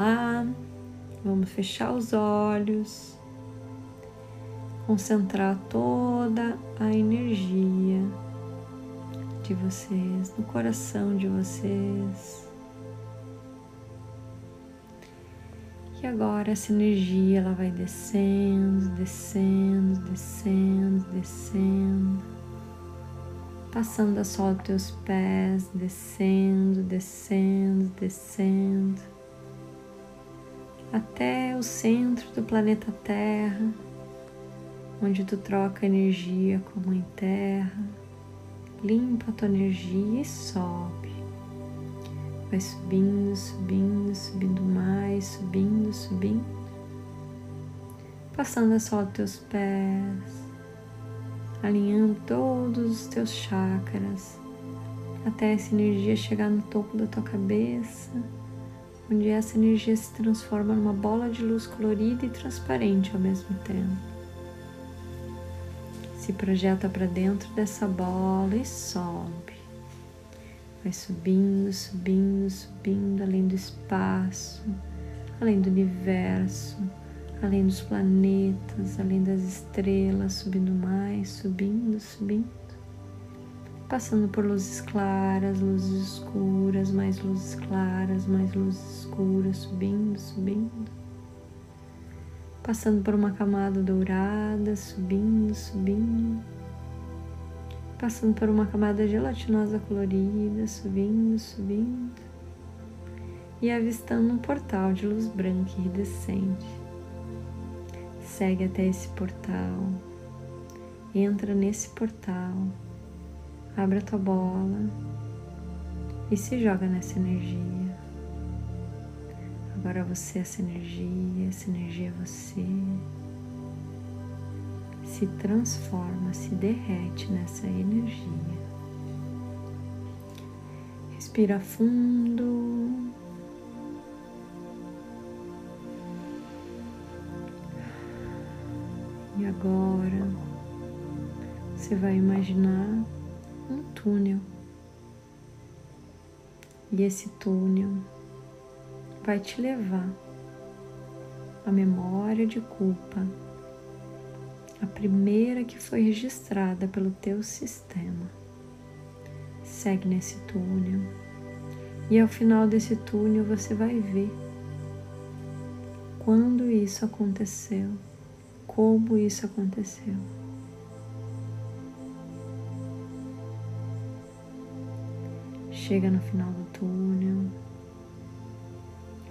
lá, vamos fechar os olhos, concentrar toda a energia de vocês, no coração de vocês. E agora essa energia ela vai descendo, descendo, descendo, descendo, passando a sola dos teus pés, descendo, descendo, descendo, até o centro do planeta Terra, onde tu troca energia com a Mãe Terra limpa a tua energia e sobe. Vai subindo, subindo, subindo mais, subindo, subindo. Passando a sola dos teus pés, alinhando todos os teus chakras, até essa energia chegar no topo da tua cabeça, onde essa energia se transforma numa bola de luz colorida e transparente ao mesmo tempo se projeta para dentro dessa bola e sobe. Vai subindo, subindo, subindo, além do espaço, além do universo, além dos planetas, além das estrelas, subindo mais, subindo, subindo. Passando por luzes claras, luzes escuras, mais luzes claras, mais luzes escuras, subindo, subindo. Passando por uma camada dourada, subindo, subindo, passando por uma camada gelatinosa colorida, subindo, subindo, e avistando um portal de luz branca iridescente. Segue até esse portal, entra nesse portal, abre a tua bola e se joga nessa energia. Agora você, essa energia, essa energia é você se transforma, se derrete nessa energia. Respira fundo. E agora você vai imaginar túnel. E esse túnel vai te levar à memória de culpa, a primeira que foi registrada pelo teu sistema. Segue nesse túnel e ao final desse túnel você vai ver quando isso aconteceu, como isso aconteceu. Chega no final do túnel,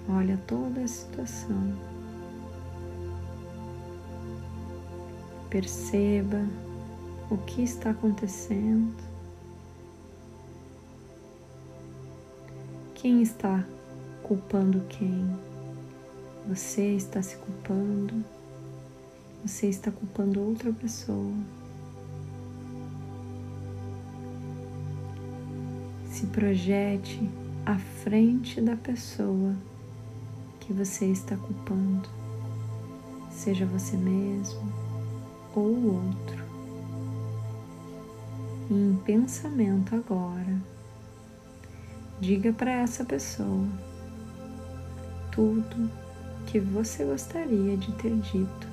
Olha toda a situação. Perceba o que está acontecendo. Quem está culpando quem? Você está se culpando? Você está culpando outra pessoa? Se projete à frente da pessoa que você está culpando, seja você mesmo ou o outro. E em pensamento agora, diga para essa pessoa tudo que você gostaria de ter dito,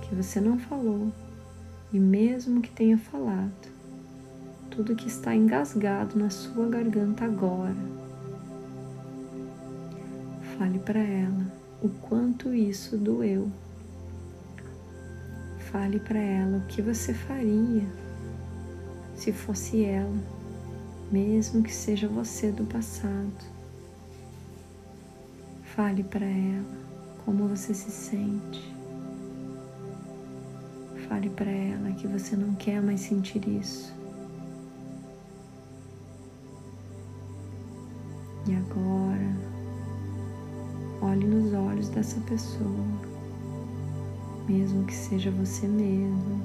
que você não falou, e mesmo que tenha falado, tudo que está engasgado na sua garganta agora Fale para ela o quanto isso doeu. Fale para ela o que você faria se fosse ela, mesmo que seja você do passado. Fale para ela como você se sente. Fale para ela que você não quer mais sentir isso. E agora Olhe nos olhos dessa pessoa, mesmo que seja você mesmo,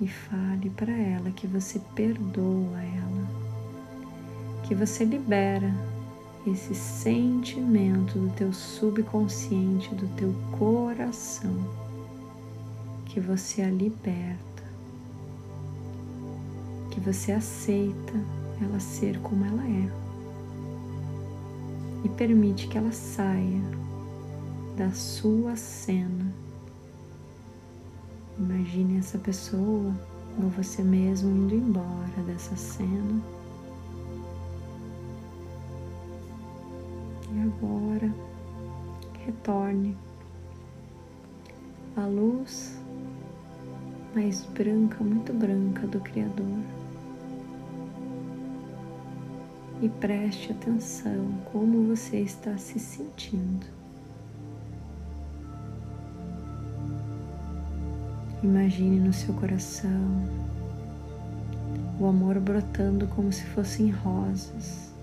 e fale para ela que você perdoa ela, que você libera esse sentimento do teu subconsciente, do teu coração, que você a liberta, que você aceita ela ser como ela é e permite que ela saia da sua cena. Imagine essa pessoa ou você mesmo indo embora dessa cena. E agora retorne à luz mais branca, muito branca do Criador. E preste atenção como você está se sentindo. Imagine no seu coração o amor brotando como se fossem rosas.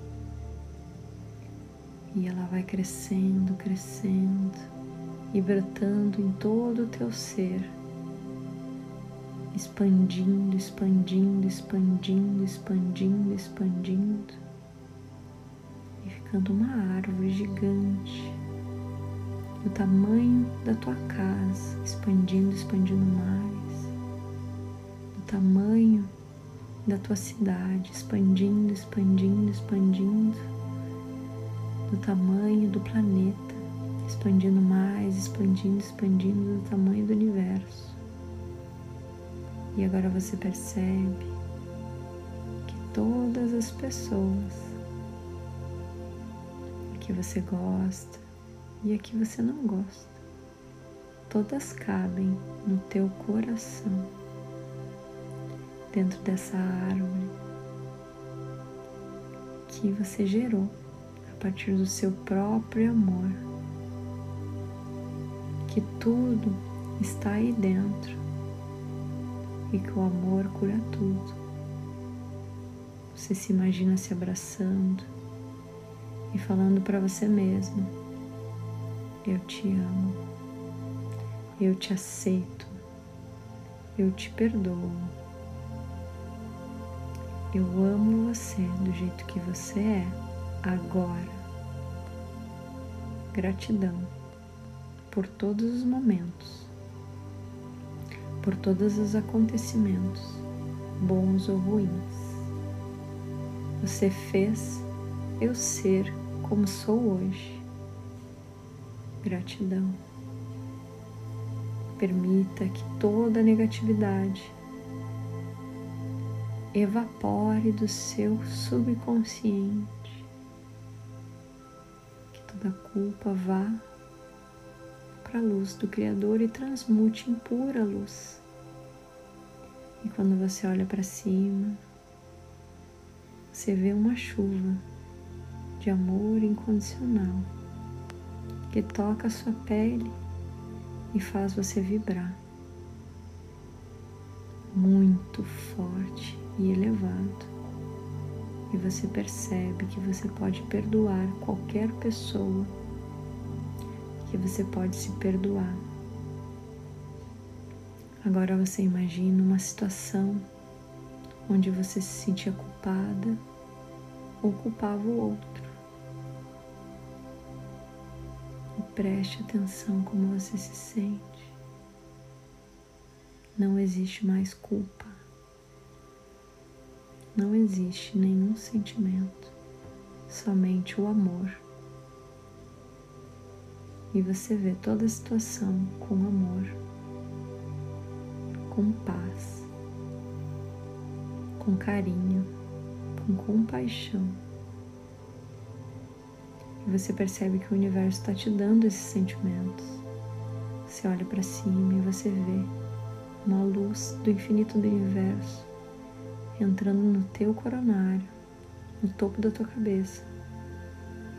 E ela vai crescendo, crescendo e brotando em todo o teu ser, expandindo, expandindo, expandindo, expandindo, expandindo ficando uma árvore gigante. Do tamanho da tua casa, expandindo, expandindo mais, do tamanho da tua cidade, expandindo, expandindo, expandindo, do tamanho do planeta, expandindo mais, expandindo, expandindo. Do tamanho do universo. E agora você percebe que todas as pessoas que você gosta, e a que você não gosta. Todas cabem no teu coração, dentro dessa árvore que você gerou a partir do seu próprio amor. Que tudo está aí dentro e que o amor cura tudo. Você se imagina se abraçando e falando para você mesmo eu te amo, eu te aceito, eu te perdoo. Eu amo você do jeito que você é agora. Gratidão por todos os momentos, por todos os acontecimentos, bons ou ruins. Você fez eu ser como sou hoje gratidão. Permita que toda negatividade evapore do seu subconsciente, que toda culpa vá para a luz do Criador e transmute em pura luz. E quando você olha para cima, você vê uma chuva de amor incondicional que toca a sua pele e faz você vibrar muito forte e elevado. E você percebe que você pode perdoar qualquer pessoa, que você pode se perdoar. Agora você imagina uma situação onde você se sentia culpada ou culpava o outro. Preste atenção como você se sente. Não existe mais culpa. Não existe nenhum sentimento, somente o amor. E você vê toda a situação com amor, com paz, com carinho, com compaixão e você percebe que o universo está te dando esses sentimentos. Você olha para cima e você vê uma luz do infinito do universo entrando no teu coronário, no topo da tua cabeça.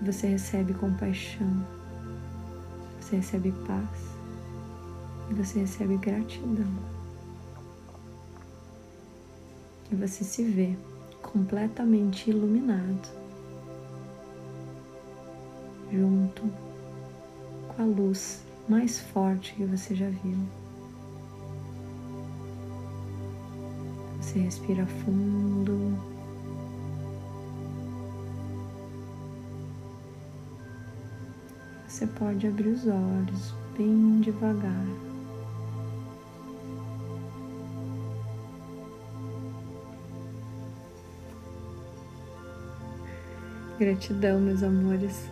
E você recebe compaixão, você recebe paz e você recebe gratidão. E você se vê completamente iluminado junto com a luz mais forte que você já viu. Você respira fundo. Você pode abrir os olhos bem devagar. Gratidão, meus amores.